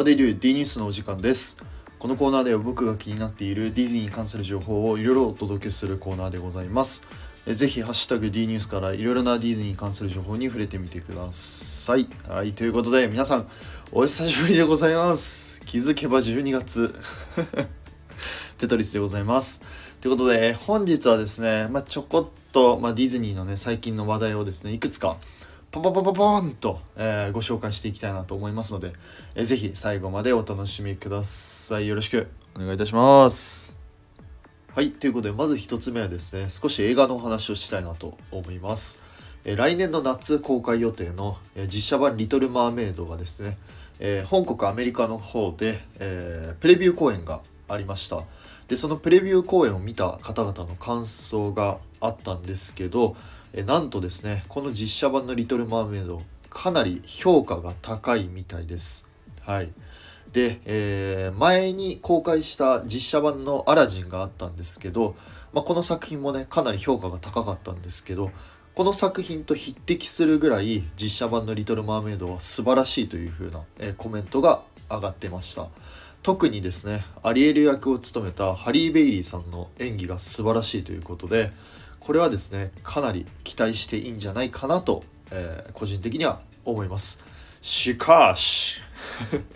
How they do D ニュースのお時間です。このコーナーでは僕が気になっているディズニーに関する情報をいろいろお届けするコーナーでございます。えぜひ、ハッシュタグ D ニュースからいろいろなディズニーに関する情報に触れてみてください。はい、ということで皆さん、お久しぶりでございます。気づけば12月。テトリスでございます。ということで、本日はですね、まあ、ちょこっと、まあ、ディズニーのね、最近の話題をですね、いくつか、パパパパパーンと、えーご紹介していきたいなと思いますので、えーぜひ最後までお楽しみください。よろしくお願いいたします。はい、ということで、まず一つ目はですね、少し映画のお話をしたいなと思います。えー来年の夏公開予定の、えー実写版リトル・マーメイドがですね、えー本国アメリカの方で、えープレビュー公演がありました。で、そのプレビュー公演を見た方々の感想があったんですけど、えなんとですね、この実写版のリトル・マーメイド、かなり評価が高いみたいです。はい。で、えー前に公開した実写版のアラジンがあったんですけど、まあ、この作品もねかなり評価が高かったんですけどこの作品と匹敵するぐらい実写版の「リトル・マーメイド」は素晴らしいという風な、えーコメントが上がってました特にですねアリエル役を務めたハリー・ベイリーさんの演技が素晴らしいということでこれはですねかなり期待していいんじゃないかなと、えー個人的には思います。しかし。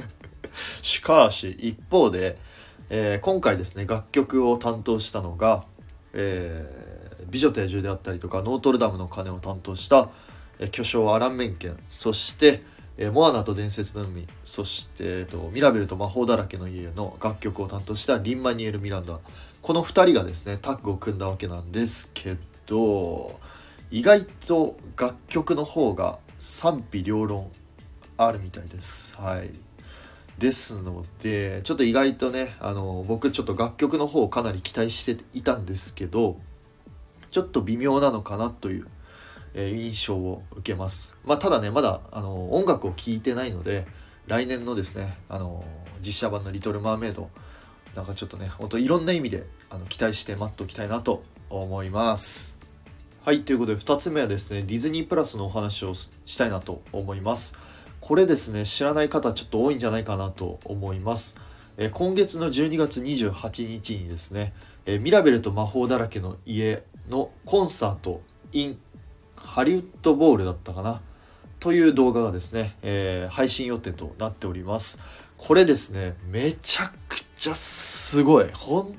しかし一方で、えー今回ですね楽曲を担当したのが「えー美女と野獣」であったりとか「ノートルダムの鐘」を担当した、えー巨匠アラン・メンケン。そして、えーモアナと伝説の海」そして、えーと「ミラベルと魔法だらけの家」の楽曲を担当したリン・マニエル・ミランダこの2人がですねタッグを組んだわけなんですけど意外と楽曲の方が賛否両論あるみたいです。はいですのでちょっと意外とねあの僕ちょっと楽曲の方をかなり期待していたんですけどちょっと微妙なのかなという、印象を受けます。まあただねまだあの音楽を聴いてないので来年のですねあの実写版の「リトル・マーメイド」なんかちょっとねほんといろんな意味であの期待して待っておきたいなと思います。はいということで2つ目はですねディズニープラスのお話をしたいなと思います。これですね知らない方ちょっと多いんじゃないかなと思います、え今月の12月28日にですね、えミラベルと魔法だらけの家のコンサート in ハリウッドボールだったかな。という動画がですね、えー配信予定となっております。これですねめちゃくちゃすごい。本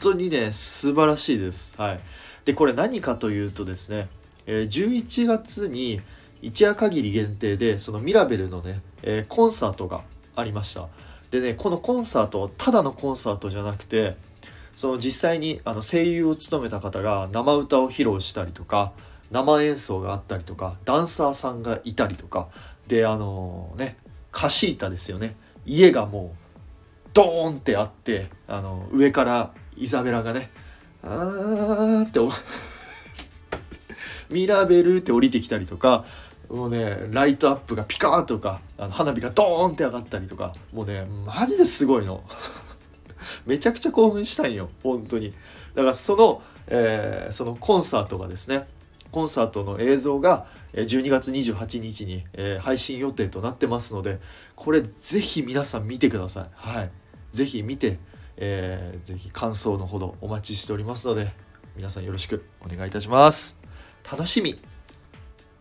当にね素晴らしいです。はい。でこれ何かというとですね、え11月に一夜限り限定でそのミラベルのね、えコンサートがありました。でねこのコンサートただのコンサートじゃなくてその実際にあの声優を務めた方が生歌を披露したりとか生演奏があったりとかダンサーさんがいたりとかであのねカシータですよね。家がもうドーンってあってあの上からイザベラがねあーって ミラベルって降りてきたりとかもうねライトアップがピカーとかあの花火がドーンって上がったりとかもうねマジですごいの。めちゃくちゃ興奮したんよ本当に。だからその、えーそのコンサートがですねコンサートの映像が12月28日に、え配信予定となってますのでこれぜひ皆さん見てください。はい。ぜひ見て、えーぜひ感想のほどお待ちしておりますので皆さんよろしくお願いいたします。楽しみ。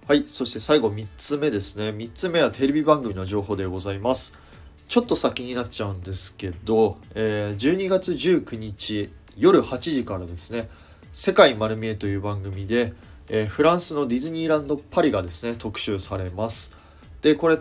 はい。そして最後3つ目ですね。3つ目はテレビ番組の情報でございます。ちょっと先になっちゃうんですけど、えー12月19日夜8時からですね「世界丸見え」という番組で、えーフランスのディズニーランドパリがですね特集されます。でこれ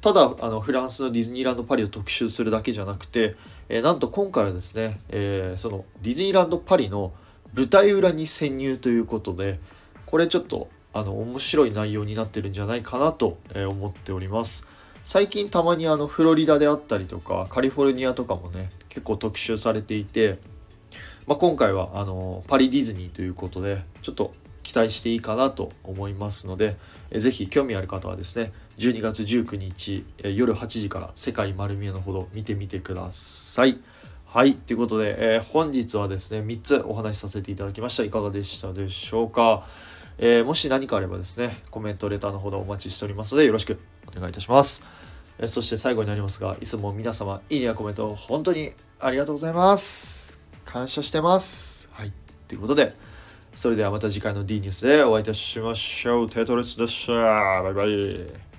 ただあのフランスのディズニーランドパリを特集するだけじゃなくて、えーなんと今回はですね、えーそのディズニーランドパリの舞台裏に潜入ということでこれちょっとあの面白い内容になってるんじゃないかなと思っております。最近たまにあのフロリダであったりとかカリフォルニアとかもね結構特集されていて、まあ、今回はあのパリディズニーということでちょっと期待していいかなと思いますのでえーぜひ興味ある方はですね12月19日え夜8時から「世界丸見え」のほど見てみてください。はい。ということで、え本日はですね、3つお話しさせていただきました。いかがでしたでしょうか？えーもし何かあればですね、コメント、レターのほどお待ちしておりますので、よろしくお願いいたします。えそして最後になりますがいつも皆様いいねやコメント本当にありがとうございます感謝してますはいということでそれではまた次回の D ニュースでお会いいたしましょう。テトレスでした。バイバイ。